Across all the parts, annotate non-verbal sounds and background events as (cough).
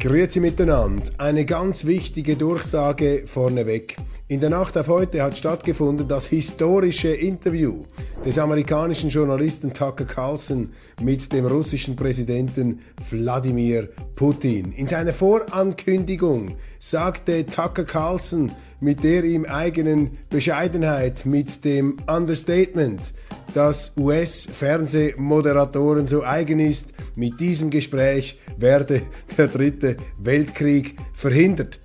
Grüezi miteinander. Eine ganz wichtige Durchsage vorneweg. In der Nacht auf heute hat stattgefunden das historische Interview des amerikanischen Journalisten Tucker Carlson mit dem russischen Präsidenten Wladimir Putin. In seiner Vorankündigung sagte Tucker Carlson mit der ihm eigenen Bescheidenheit, mit dem Understatement, das US-Fernsehmoderatoren so eigen ist, mit diesem Gespräch werde der dritte Weltkrieg verhindert.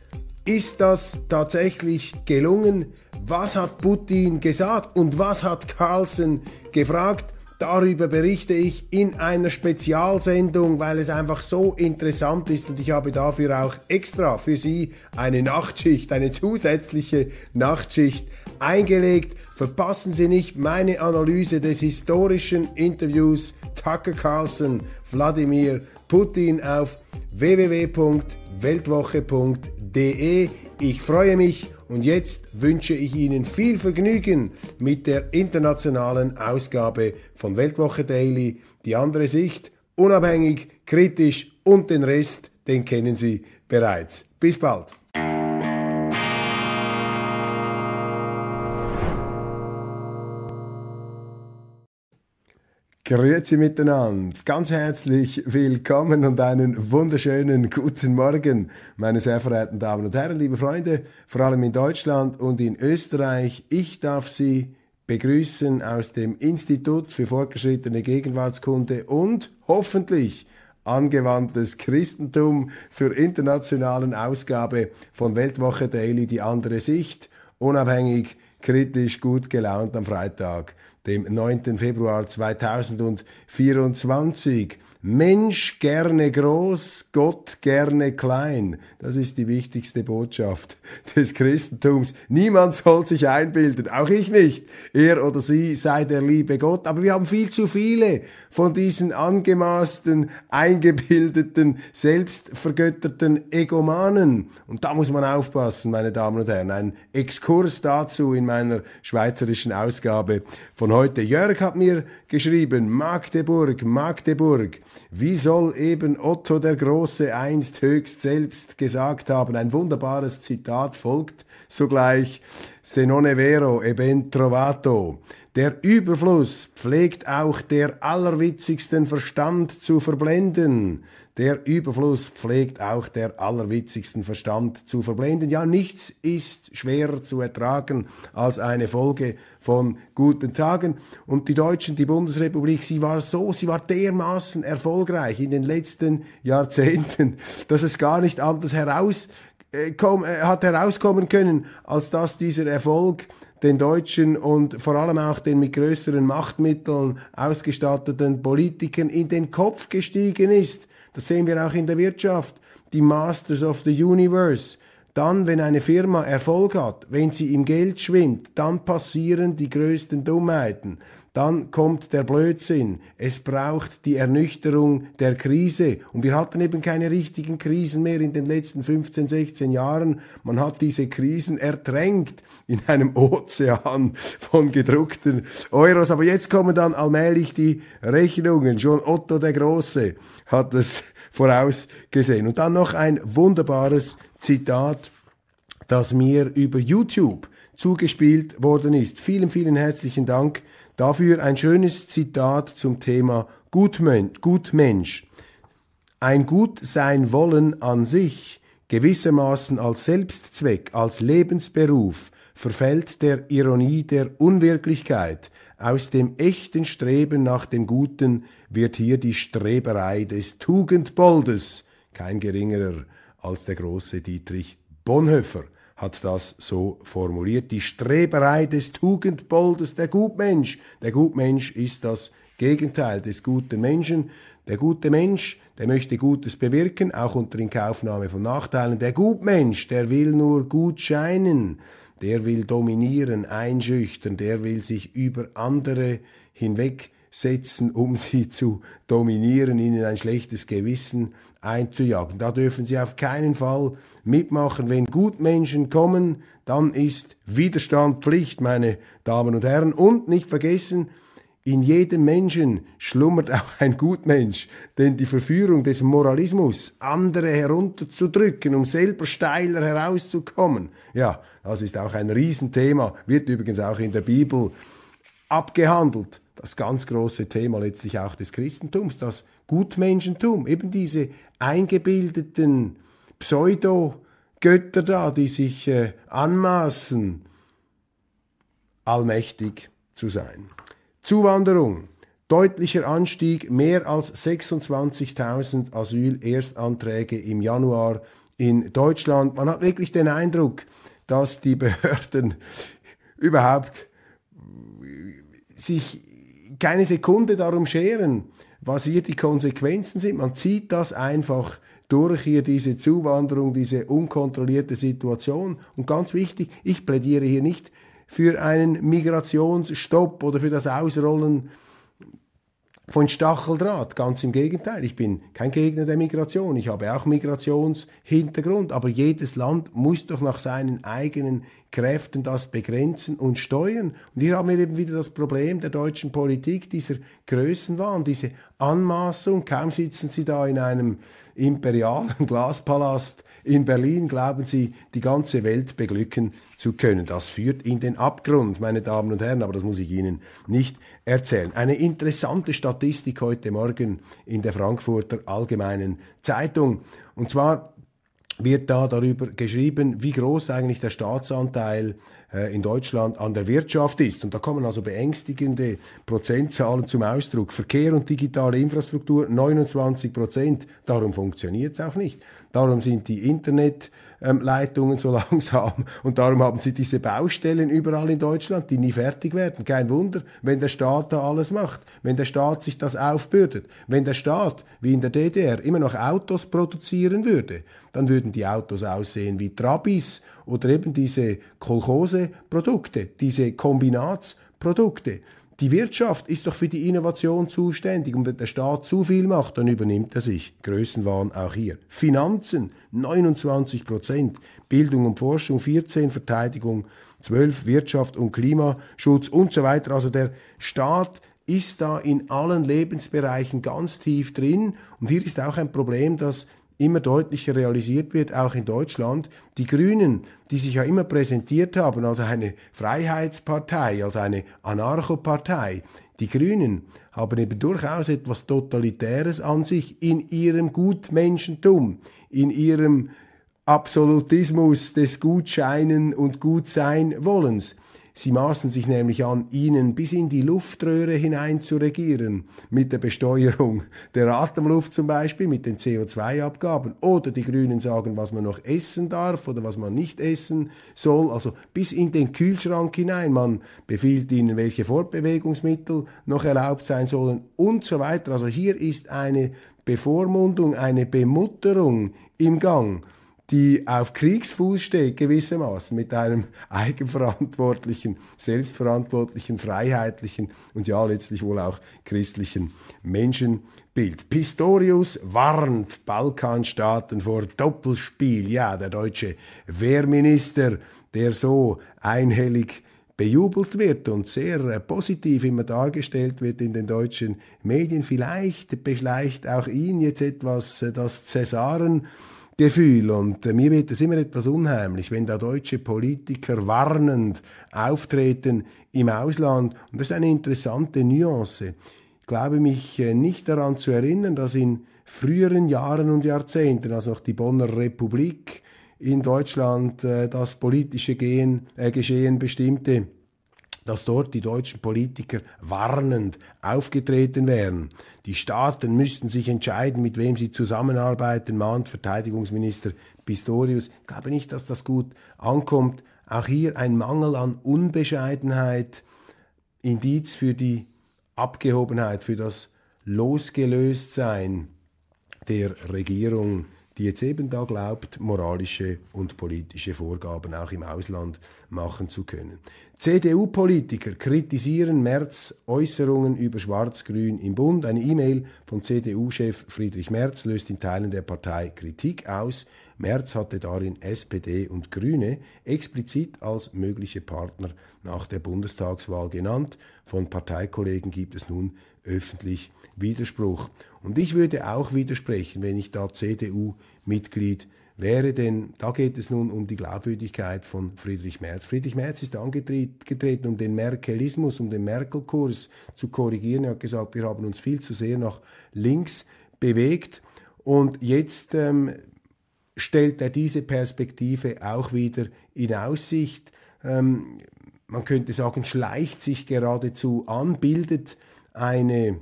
Ist das tatsächlich gelungen? Was hat Putin gesagt und was hat Carlson gefragt? Darüber berichte ich in einer Spezialsendung, weil es einfach so interessant ist und ich habe dafür auch extra für Sie eine Nachtschicht, eine zusätzliche Nachtschicht eingelegt. Verpassen Sie nicht meine Analyse des historischen Interviews Tucker Carlson, Wladimir Putin auf www.weltwoche.de. Ich freue mich und jetzt wünsche ich Ihnen viel Vergnügen mit der internationalen Ausgabe von Weltwoche Daily. Die andere Sicht, unabhängig, kritisch und den Rest, den kennen Sie bereits. Bis bald. Grüezi miteinander, ganz herzlich willkommen und einen wunderschönen guten Morgen, meine sehr verehrten Damen und Herren, liebe Freunde, vor allem in Deutschland und in Österreich. Ich darf Sie begrüßen aus dem Institut für fortgeschrittene Gegenwartskunde und hoffentlich angewandtes Christentum zur internationalen Ausgabe von Weltwoche Daily, die andere Sicht, unabhängig, kritisch, gut gelaunt am Freitag dem 9. Februar 2024. Mensch gerne groß, Gott gerne klein. Das ist die wichtigste Botschaft (laughs) des Christentums. Niemand soll sich einbilden, auch ich nicht. Er oder sie sei der liebe Gott. Aber wir haben viel zu viele von diesen angemaßten, eingebildeten, selbstvergötterten Egomanen. Und da muss man aufpassen, meine Damen und Herren. Ein Exkurs dazu in meiner schweizerischen Ausgabe von heute. Jörg hat mir geschrieben, Magdeburg, Magdeburg. Wie soll eben Otto der Große einst höchst selbst gesagt haben? Ein wunderbares Zitat folgt sogleich. Se non è vero, e ben trovato. Der Überfluss pflegt auch der allerwitzigsten Verstand zu verblenden. Der Überfluss pflegt auch der allerwitzigsten Verstand zu verblenden. Ja, nichts ist schwerer zu ertragen als eine Folge von guten Tagen. Und die Deutschen, die Bundesrepublik, sie war so, sie war dermaßen erfolgreich in den letzten Jahrzehnten, (laughs) dass es gar nicht anders heraus äh, äh, hat herauskommen können, als dass dieser Erfolg den Deutschen und vor allem auch den mit größeren Machtmitteln ausgestatteten Politikern in den Kopf gestiegen ist. Das sehen wir auch in der Wirtschaft. Die Masters of the Universe. Dann, wenn eine Firma Erfolg hat, wenn sie im Geld schwimmt, dann passieren die größten Dummheiten. Dann kommt der Blödsinn. Es braucht die Ernüchterung der Krise. Und wir hatten eben keine richtigen Krisen mehr in den letzten 15, 16 Jahren. Man hat diese Krisen ertränkt in einem (laughs) Ozean von gedruckten Euros. Aber jetzt kommen dann allmählich die Rechnungen. Schon Otto der Große hat es (laughs) vorausgesehen. Und dann noch ein wunderbares Zitat, das mir über YouTube zugespielt worden ist. Vielen, vielen herzlichen Dank Dafür ein schönes Zitat zum Thema Gutmensch. Gutmensch. Ein Gut sein wollen an sich, gewissermaßen als Selbstzweck, als Lebensberuf, verfällt der Ironie der Unwirklichkeit. Aus dem echten Streben nach dem Guten wird hier die Streberei des Tugendboldes, kein geringerer als der große Dietrich Bonhoeffer hat das so formuliert. Die Streberei des Tugendboldes, der Gutmensch. Der Gutmensch ist das Gegenteil des guten Menschen. Der gute Mensch, der möchte Gutes bewirken, auch unter Inkaufnahme von Nachteilen. Der Gutmensch, der will nur gut scheinen, der will dominieren, einschüchtern, der will sich über andere hinwegsetzen, um (laughs) sie zu dominieren, ihnen ein schlechtes Gewissen einzujagen. Da dürfen sie auf keinen Fall mitmachen. Wenn Gutmenschen kommen, dann ist Widerstand Pflicht, meine Damen und Herren. Und nicht vergessen, in jedem Menschen schlummert auch (laughs) ein Gutmensch, denn die Verführung des Moralismus, andere herunterzudrücken, um selber steiler herauszukommen, ja, das ist auch ein Riesenthema, wird übrigens auch in der Bibel abgehandelt. Das ganz große Thema letztlich auch des Christentums, das Gutmenschentum, eben diese eingebildeten Pseudo-Götter da, die sich äh, anmaßen, allmächtig zu sein. Zuwanderung. Deutlicher Anstieg, mehr als 26.000 Asylerstanträge im Januar in Deutschland. Man hat wirklich den Eindruck, dass die Behörden (laughs) überhaupt sich keine Sekunde darum scheren, was hier die Konsequenzen sind. Man zieht das einfach durch hier diese Zuwanderung, diese unkontrollierte Situation. Und ganz wichtig, ich plädiere hier nicht für einen Migrationsstopp oder für das Ausrollen von Stacheldraht. Ganz im Gegenteil. Ich bin kein Gegner der Migration. Ich habe auch Migrationshintergrund. Aber jedes Land muss doch nach seinen eigenen Kräften das begrenzen und steuern. Und hier haben wir eben wieder das Problem der deutschen Politik, dieser Größenwahn, diese Anmaßung. Kaum sitzen Sie da in einem imperialen (laughs) Glaspalast in Berlin, glauben Sie, die ganze Welt beglücken zu können. Das führt in den Abgrund, meine Damen und Herren, aber das muss ich Ihnen nicht erzählen. Eine interessante Statistik heute Morgen in der Frankfurter Allgemeinen Zeitung. Und zwar wird da darüber geschrieben, wie groß eigentlich der Staatsanteil äh, in Deutschland an der Wirtschaft ist. Und da kommen also beängstigende Prozentzahlen zum Ausdruck. Verkehr und digitale Infrastruktur 29 Prozent. Darum funktioniert es auch nicht. Darum sind die Internetleitungen so (laughs) langsam und darum haben sie diese Baustellen überall in Deutschland, die nie fertig werden. Kein Wunder, wenn der Staat da alles macht, wenn der Staat sich das aufbürdet, wenn der Staat, wie in der DDR, immer noch Autos produzieren würde, dann würden die Autos aussehen wie Trabis oder eben diese Kolchose-Produkte, diese Kombinatsprodukte. Die Wirtschaft ist doch für die Innovation zuständig und wenn der Staat zu viel macht, dann übernimmt er sich. Größenwahn auch hier. Finanzen 29 Prozent, Bildung und Forschung 14, Verteidigung 12, Wirtschaft und Klimaschutz und so weiter. Also der Staat ist da in allen Lebensbereichen ganz tief drin und hier ist auch ein Problem, dass immer deutlicher realisiert wird, auch in Deutschland. Die Grünen, die sich ja immer präsentiert haben als eine Freiheitspartei, als eine Anarchopartei, die Grünen haben eben durchaus etwas Totalitäres an sich in ihrem Gutmenschentum, in ihrem Absolutismus des Gutscheinen und Gutseinwollens. Sie maßen sich nämlich an, ihnen bis in die Luftröhre hinein zu regieren, mit der Besteuerung der Atemluft zum Beispiel, mit den CO2-Abgaben. Oder die Grünen sagen, was man noch essen darf oder was man nicht essen soll. Also bis in den Kühlschrank hinein. Man befiehlt ihnen, welche Fortbewegungsmittel noch erlaubt sein sollen und so weiter. Also hier ist eine Bevormundung, eine Bemutterung im Gang die auf Kriegsfuß steht, gewissermaßen, mit einem (laughs) eigenverantwortlichen, selbstverantwortlichen, freiheitlichen und ja letztlich wohl auch christlichen Menschenbild. Pistorius warnt Balkanstaaten vor Doppelspiel. Ja, der deutsche Wehrminister, der so einhellig bejubelt wird und sehr positiv immer dargestellt wird in den deutschen Medien. Vielleicht beschleicht auch ihn jetzt etwas das Cäsaren Gefühl. Und äh, mir wird es immer etwas unheimlich, wenn da deutsche Politiker warnend auftreten im Ausland. Und das ist eine interessante Nuance. Ich glaube mich äh, nicht daran zu erinnern, dass in früheren Jahren und Jahrzehnten, als noch die Bonner Republik in Deutschland äh, das politische Gehen, äh, Geschehen bestimmte, dass dort die deutschen Politiker warnend aufgetreten wären. Die Staaten müssten sich entscheiden, mit wem sie zusammenarbeiten, mahnt Verteidigungsminister Pistorius. Ich glaube nicht, dass das gut ankommt. Auch hier ein Mangel an Unbescheidenheit, Indiz für die Abgehobenheit, für das losgelöst sein der Regierung, die jetzt eben da glaubt, moralische und politische Vorgaben auch im Ausland machen zu können. CDU-Politiker kritisieren Merz Äußerungen über Schwarz-Grün im Bund. Eine E-Mail von CDU-Chef Friedrich Merz löst in Teilen der Partei Kritik aus. Merz hatte darin SPD und Grüne explizit als mögliche Partner nach der Bundestagswahl genannt. Von Parteikollegen gibt es nun öffentlich Widerspruch. Und ich würde auch widersprechen, wenn ich da CDU-Mitglied wäre, denn da geht es nun um die Glaubwürdigkeit von Friedrich Merz. Friedrich Merz ist angetreten, um den Merkelismus, um den Merkel-Kurs zu korrigieren. Er hat gesagt, wir haben uns viel zu sehr nach links bewegt. Und jetzt ähm, stellt er diese Perspektive auch wieder in Aussicht. Ähm, man könnte sagen, schleicht sich geradezu an, bildet eine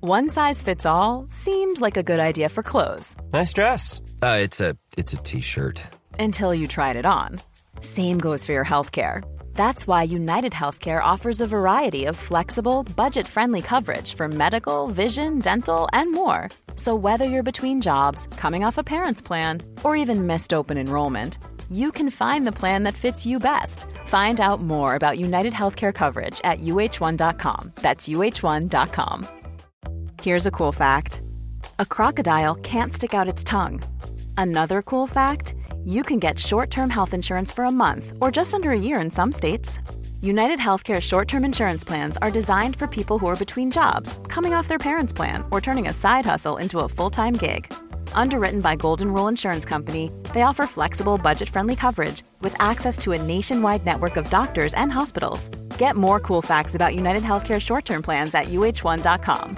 One size fits all seemed like a good idea for clothes. Nice dress. Uh, it's a it's a t-shirt. Until you tried it on. Same goes for your healthcare. That's why United Healthcare offers a variety of flexible, budget-friendly coverage for medical, vision, dental, and more. So whether you're between jobs, coming off a parent's plan, or even missed open enrollment, you can find the plan that fits you best. Find out more about United Healthcare coverage at uh1.com. That's uh1.com. Here's a cool fact a crocodile can't stick out its tongue. Another cool fact you can get short term health insurance for a month or just under a year in some states. United Healthcare short term insurance plans are designed for people who are between jobs, coming off their parents' plan, or turning a side hustle into a full time gig. Underwritten by Golden Rule Insurance Company, they offer flexible, budget friendly coverage with access to a nationwide network of doctors and hospitals. Get more cool facts about United Healthcare short term plans at uh1.com.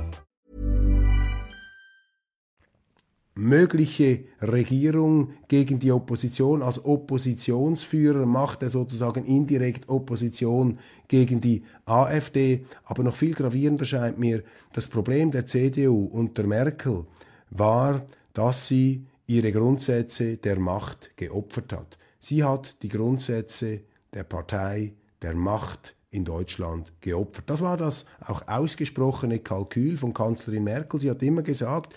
mögliche Regierung gegen die Opposition als Oppositionsführer macht er sozusagen indirekt Opposition gegen die AfD. Aber noch viel gravierender scheint mir, das Problem der CDU unter Merkel war, dass sie ihre Grundsätze der Macht geopfert hat. Sie hat die Grundsätze der Partei, der Macht in Deutschland geopfert. Das war das auch ausgesprochene Kalkül von Kanzlerin Merkel. Sie hat immer gesagt,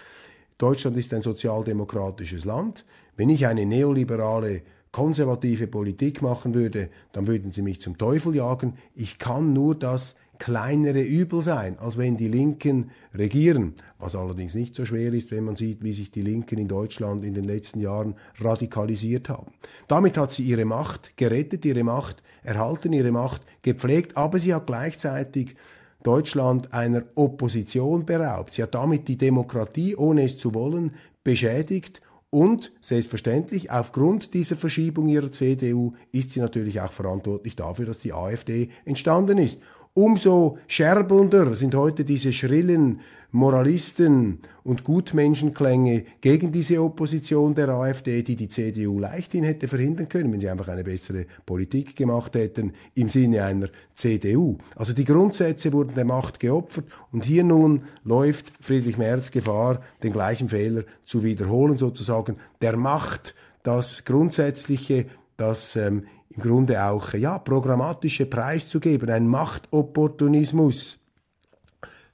Deutschland ist ein sozialdemokratisches Land. Wenn ich eine neoliberale, konservative Politik machen würde, dann würden sie mich zum Teufel jagen. Ich kann nur das kleinere Übel sein, als wenn die Linken regieren, was allerdings nicht so schwer ist, wenn man sieht, wie sich die Linken in Deutschland in den letzten Jahren radikalisiert haben. Damit hat sie ihre Macht gerettet, ihre Macht erhalten, ihre Macht gepflegt, aber sie hat gleichzeitig Deutschland einer Opposition beraubt. Sie hat damit die Demokratie, ohne es zu wollen, beschädigt und selbstverständlich, aufgrund dieser Verschiebung ihrer CDU ist sie natürlich auch verantwortlich dafür, dass die AfD entstanden ist. Umso scherbelnder sind heute diese schrillen Moralisten und Gutmenschenklänge gegen diese Opposition der AfD, die die CDU leichthin hätte verhindern können, wenn sie einfach eine bessere Politik gemacht hätten im Sinne einer CDU. Also die Grundsätze wurden der Macht geopfert und hier nun läuft Friedrich Merz Gefahr, den gleichen Fehler zu wiederholen, sozusagen der Macht das Grundsätzliche, das ähm, im Grunde auch ja, programmatische Preis zu geben, ein Machtopportunismus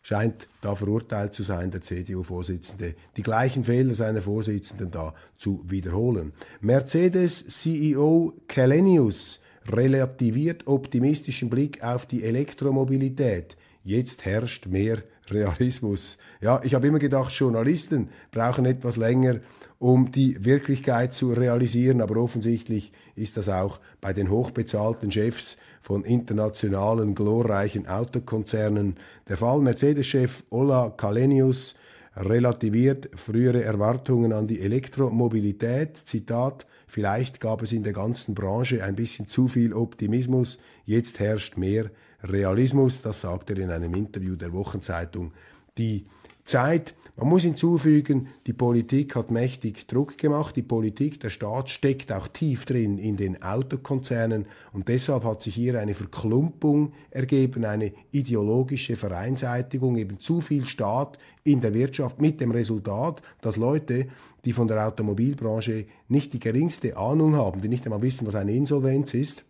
scheint da verurteilt zu sein, der CDU-Vorsitzende, die gleichen Fehler seiner Vorsitzenden da zu wiederholen. Mercedes-CEO Kellenius relativiert optimistischen Blick auf die Elektromobilität. Jetzt herrscht mehr Realismus. Ja, ich habe immer gedacht, Journalisten brauchen etwas länger, um die Wirklichkeit zu realisieren, aber offensichtlich ist das auch bei den hochbezahlten Chefs von internationalen glorreichen Autokonzernen der Fall. Mercedes-Chef Ola Kalenius relativiert frühere Erwartungen an die Elektromobilität. Zitat, vielleicht gab es in der ganzen Branche ein bisschen zu viel Optimismus, jetzt herrscht mehr Realismus. Das sagt er in einem Interview der Wochenzeitung Die Zeit. Man muss hinzufügen, die Politik hat mächtig Druck gemacht. Die Politik, der Staat steckt auch tief drin in den Autokonzernen und deshalb hat sich hier eine Verklumpung ergeben, eine ideologische Vereinseitigung, eben zu viel Staat in der Wirtschaft mit dem Resultat, dass Leute, die von der Automobilbranche nicht die geringste Ahnung haben, die nicht einmal wissen, was eine Insolvenz ist,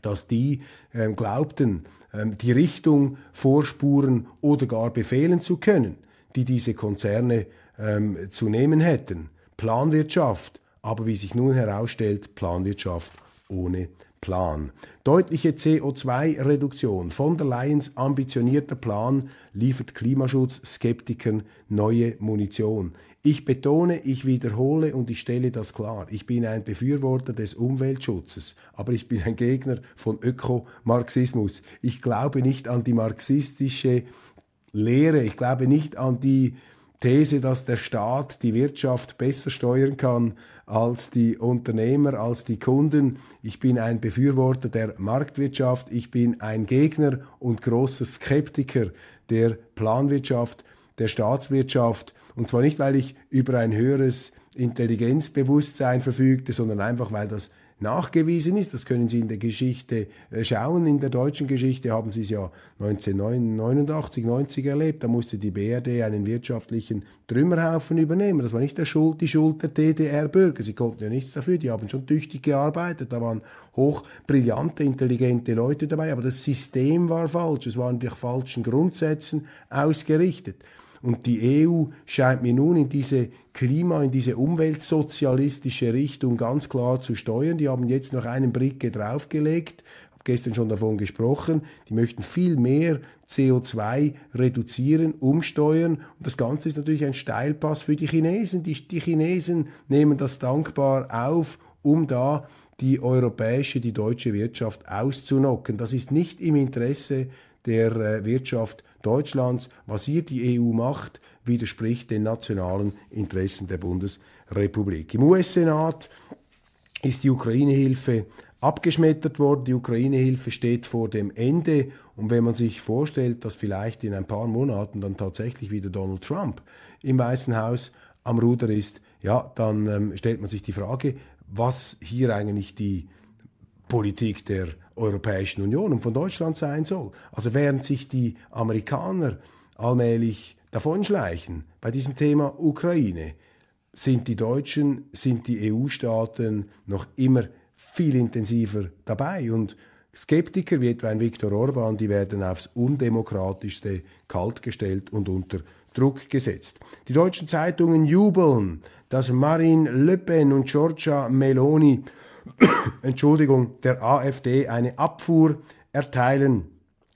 dass die äh, glaubten, äh, die Richtung vorspuren oder gar befehlen zu können, die diese Konzerne äh, zu nehmen hätten. Planwirtschaft, aber wie sich nun herausstellt, Planwirtschaft ohne Plan. Deutliche CO2-Reduktion. Von der Leyens ambitionierter Plan liefert Klimaschutz-Skeptikern neue Munition. Ich betone, ich wiederhole und ich stelle das klar. Ich bin ein Befürworter des Umweltschutzes, aber ich bin ein Gegner von Ökomarxismus. Ich glaube nicht an die marxistische Lehre. Ich glaube nicht an die These, dass der Staat die Wirtschaft besser steuern kann als die Unternehmer, als die Kunden. Ich bin ein Befürworter der Marktwirtschaft. Ich bin ein Gegner und großer Skeptiker der Planwirtschaft, der Staatswirtschaft. Und zwar nicht, weil ich über ein höheres Intelligenzbewusstsein verfügte, sondern einfach, weil das nachgewiesen ist. Das können Sie in der Geschichte äh, schauen. In der deutschen Geschichte haben Sie es ja 1989, 90 erlebt. Da musste die BRD einen wirtschaftlichen Trümmerhaufen übernehmen. Das war nicht der Schuld, die Schuld der DDR-Bürger. Sie konnten ja nichts dafür. Die haben schon tüchtig gearbeitet. Da waren hoch brillante, intelligente Leute dabei. Aber das System war falsch. Es waren die falschen Grundsätzen ausgerichtet. Und die EU scheint mir nun in diese Klima, in diese umweltsozialistische Richtung ganz klar zu steuern. Die haben jetzt noch einen Bricke draufgelegt, habe gestern schon davon gesprochen. Die möchten viel mehr CO2 reduzieren, umsteuern. Und das Ganze ist natürlich ein Steilpass für die Chinesen. Die, die Chinesen nehmen das dankbar auf, um da die europäische, die deutsche Wirtschaft auszunocken. Das ist nicht im Interesse der äh, Wirtschaft Deutschlands. Was hier die EU macht, widerspricht den nationalen Interessen der Bundesrepublik. Im US-Senat ist die Ukraine-Hilfe abgeschmettert worden. Die Ukraine-Hilfe steht vor dem Ende. Und wenn man sich vorstellt, dass vielleicht in ein paar Monaten dann tatsächlich wieder Donald Trump im Weißen Haus am Ruder ist, ja, dann ähm, stellt man sich die Frage, was hier eigentlich die Politik der Europäischen Union und von Deutschland sein soll. Also während sich die Amerikaner allmählich davonschleichen bei diesem Thema Ukraine, sind die Deutschen, sind die EU-Staaten noch immer viel intensiver dabei und Skeptiker wie etwa ein Viktor Orban, die werden aufs undemokratischste kaltgestellt und unter Druck gesetzt. Die deutschen Zeitungen jubeln, dass Marine Le Pen und Giorgia Meloni Entschuldigung, der AfD eine Abfuhr erteilen.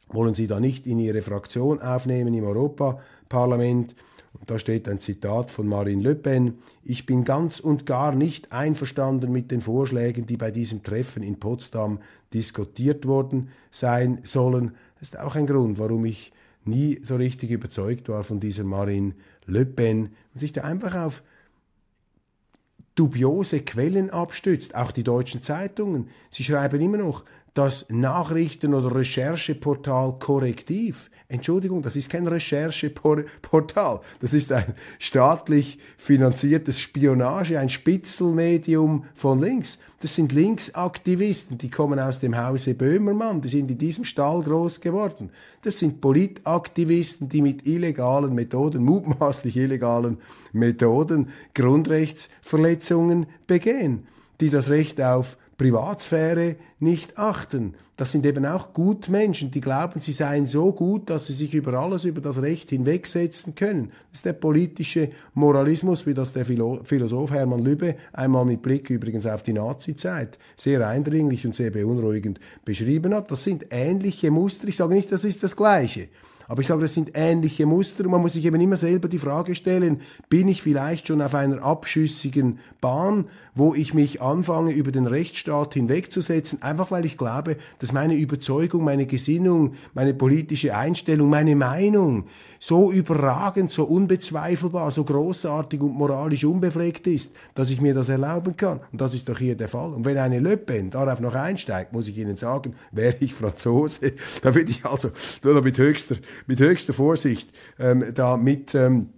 Wollen Sie da nicht in Ihre Fraktion aufnehmen im Europaparlament? Und da steht ein Zitat von Marine Le Pen. Ich bin ganz und gar nicht einverstanden mit den Vorschlägen, die bei diesem Treffen in Potsdam diskutiert worden sein sollen. Das ist auch ein Grund, warum ich nie so richtig überzeugt war von dieser Marine Le Pen und sich da einfach auf dubiose Quellen abstützt, auch die deutschen Zeitungen. Sie schreiben immer noch, das Nachrichten- oder Rechercheportal Korrektiv. Entschuldigung, das ist kein Rechercheportal. Das ist ein staatlich finanziertes Spionage, ein Spitzelmedium von links. Das sind Linksaktivisten, die kommen aus dem Hause Böhmermann, die sind in diesem Stall groß geworden. Das sind Politaktivisten, die mit illegalen Methoden, mutmaßlich illegalen Methoden, Grundrechtsverletzungen begehen, die das Recht auf Privatsphäre nicht achten. Das sind eben auch Gutmenschen, die glauben, sie seien so gut, dass sie sich über alles, über das Recht hinwegsetzen können. Das ist der politische Moralismus, wie das der Philosoph Hermann Lübbe einmal mit Blick übrigens auf die Nazizeit sehr eindringlich und sehr beunruhigend beschrieben hat. Das sind ähnliche Muster. Ich sage nicht, das ist das Gleiche. Aber ich sage, das sind ähnliche Muster und man muss sich eben immer selber die Frage stellen, bin ich vielleicht schon auf einer abschüssigen Bahn, wo ich mich anfange, über den Rechtsstaat hinwegzusetzen, einfach weil ich glaube, dass meine Überzeugung, meine Gesinnung, meine politische Einstellung, meine Meinung so überragend, so unbezweifelbar, so großartig und moralisch unbefleckt ist, dass ich mir das erlauben kann. Und das ist doch hier der Fall. Und wenn eine Le Pen darauf noch einsteigt, muss ich Ihnen sagen, wäre ich Franzose, (laughs) da würde ich also mit höchster, mit höchster Vorsicht ähm, da mit... Ähm,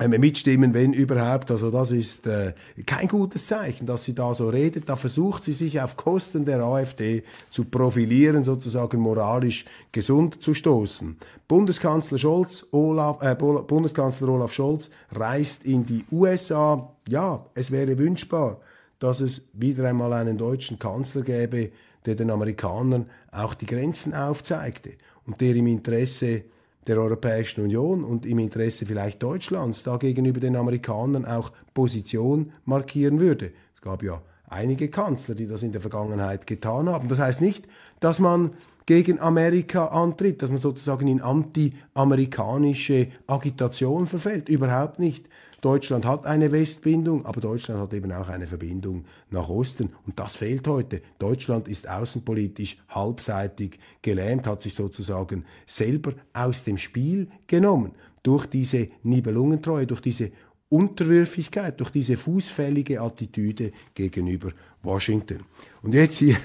ähm, mitstimmen, wenn überhaupt. Also das ist äh, kein gutes Zeichen, dass sie da so redet. Da versucht sie sich auf Kosten der AfD zu profilieren, sozusagen moralisch gesund zu stoßen. Bundeskanzler Scholz, Olaf, äh, Bundeskanzler Olaf Scholz reist in die USA. Ja, es wäre wünschbar, dass es wieder einmal einen deutschen Kanzler gäbe, der den Amerikanern auch die Grenzen aufzeigte und der im Interesse der Europäischen Union und im Interesse vielleicht Deutschlands da gegenüber den Amerikanern auch Position markieren würde. Es gab ja einige Kanzler, die das in der Vergangenheit getan haben. Das heißt nicht, dass man gegen Amerika antritt, dass man sozusagen in anti-amerikanische Agitation verfällt. Überhaupt nicht. Deutschland hat eine Westbindung, aber Deutschland hat eben auch eine Verbindung nach Osten. Und das fehlt heute. Deutschland ist außenpolitisch halbseitig gelähmt, hat sich sozusagen selber aus dem Spiel genommen. Durch diese Nibelungentreue, durch diese Unterwürfigkeit, durch diese fußfällige Attitüde gegenüber Washington. Und jetzt hier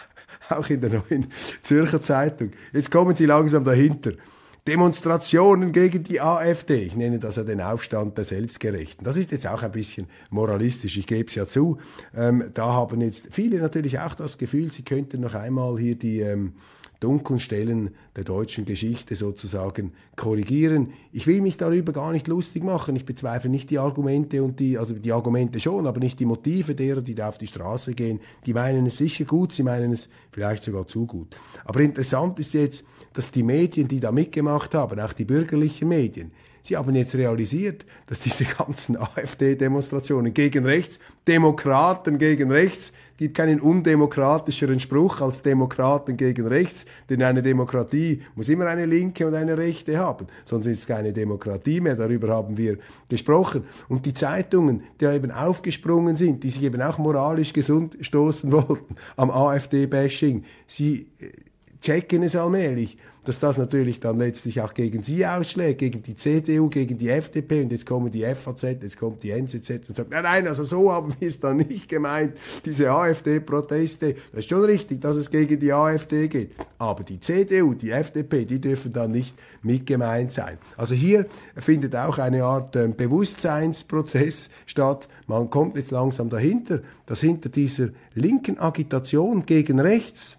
(laughs) auch in der neuen Zürcher Zeitung. Jetzt kommen sie langsam dahinter. Demonstrationen gegen die AfD. Ich nenne das ja den Aufstand der Selbstgerechten. Das ist jetzt auch ein bisschen moralistisch, ich gebe es ja zu. Ähm, da haben jetzt viele natürlich auch das Gefühl, sie könnten noch einmal hier die ähm, dunklen Stellen der deutschen Geschichte sozusagen korrigieren. Ich will mich darüber gar nicht lustig machen. Ich bezweifle nicht die Argumente und die, also die Argumente schon, aber nicht die Motive derer, die da auf die Straße gehen. Die meinen es sicher gut, sie meinen es vielleicht sogar zu gut. Aber interessant ist jetzt, dass die Medien, die da mitgemacht haben, auch die bürgerlichen Medien, Sie haben jetzt realisiert, dass diese ganzen (laughs) AfD-Demonstrationen gegen rechts, Demokraten gegen rechts, gibt keinen undemokratischeren Spruch als Demokraten gegen rechts, denn eine Demokratie muss immer eine linke und eine rechte haben, sonst ist es keine Demokratie mehr, darüber haben wir gesprochen. Und die Zeitungen, die eben aufgesprungen sind, die sich eben auch moralisch gesund stoßen (laughs) wollten am AfD-Bashing, sie äh, checken es allmählich dass das natürlich dann letztlich auch gegen sie ausschlägt, gegen die CDU, gegen die FDP und jetzt kommen die FAZ, jetzt kommt die NZZ und sagt, nein, nein, also so haben wir es dann nicht gemeint, diese AfD-Proteste, das ist schon richtig, dass es gegen die AfD geht, aber die CDU, die FDP, die dürfen dann nicht mit gemeint sein. Also hier findet auch eine Art äh, Bewusstseinsprozess statt, man kommt jetzt langsam dahinter, dass hinter dieser linken Agitation gegen rechts,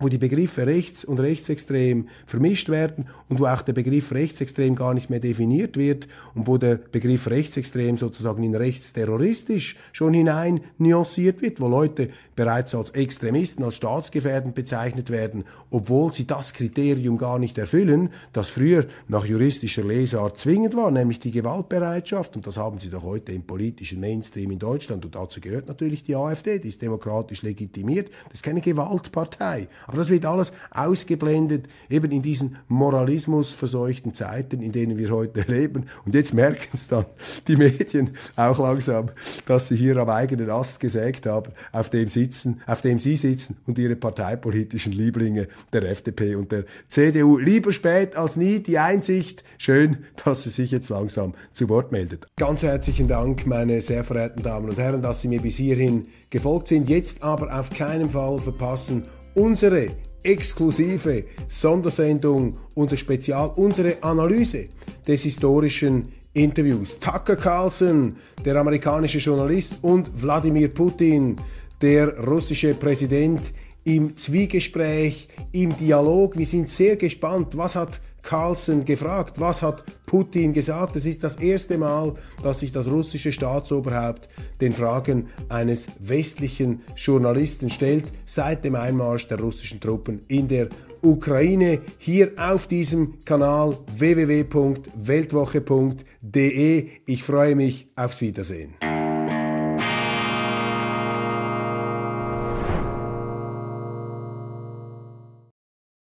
wo die Begriffe rechts und rechtsextrem vermischt werden und wo auch der Begriff rechtsextrem gar nicht mehr definiert wird und wo der Begriff rechtsextrem sozusagen in rechtsterroristisch schon hinein nuanciert wird, wo Leute bereits als Extremisten, als staatsgefährdend bezeichnet werden, obwohl sie das Kriterium gar nicht erfüllen, das früher nach juristischer Lesart zwingend war, nämlich die Gewaltbereitschaft. Und das haben sie doch heute im politischen Mainstream in Deutschland. Und dazu gehört natürlich die AfD, die ist demokratisch legitimiert. Das ist keine Gewaltpartei. Aber das wird alles ausgeblendet, eben in diesen moralismusverseuchten Zeiten, in denen wir heute leben. Und jetzt merken es dann die Medien auch langsam, dass sie hier am eigenen Ast gesägt haben, auf dem sie sitzen, auf dem Sie sitzen und Ihre parteipolitischen Lieblinge der FDP und der CDU. Lieber spät als nie die Einsicht. Schön, dass Sie sich jetzt langsam zu Wort meldet. Ganz herzlichen Dank, meine sehr verehrten Damen und Herren, dass Sie mir bis hierhin gefolgt sind. Jetzt aber auf keinen Fall verpassen unsere exklusive Sondersendung, unser Spezial, unsere Analyse des historischen Interviews. Tucker Carlson, der amerikanische Journalist, und Wladimir Putin, der russische Präsident im Zwiegespräch, im Dialog. Wir sind sehr gespannt, was hat Carlson gefragt, was hat Putin gesagt. Es ist das erste Mal, dass sich das russische Staatsoberhaupt den Fragen eines westlichen Journalisten stellt, seit dem Einmarsch der russischen Truppen in der Ukraine hier auf diesem Kanal www.weltwoche.de. Ich freue mich aufs Wiedersehen.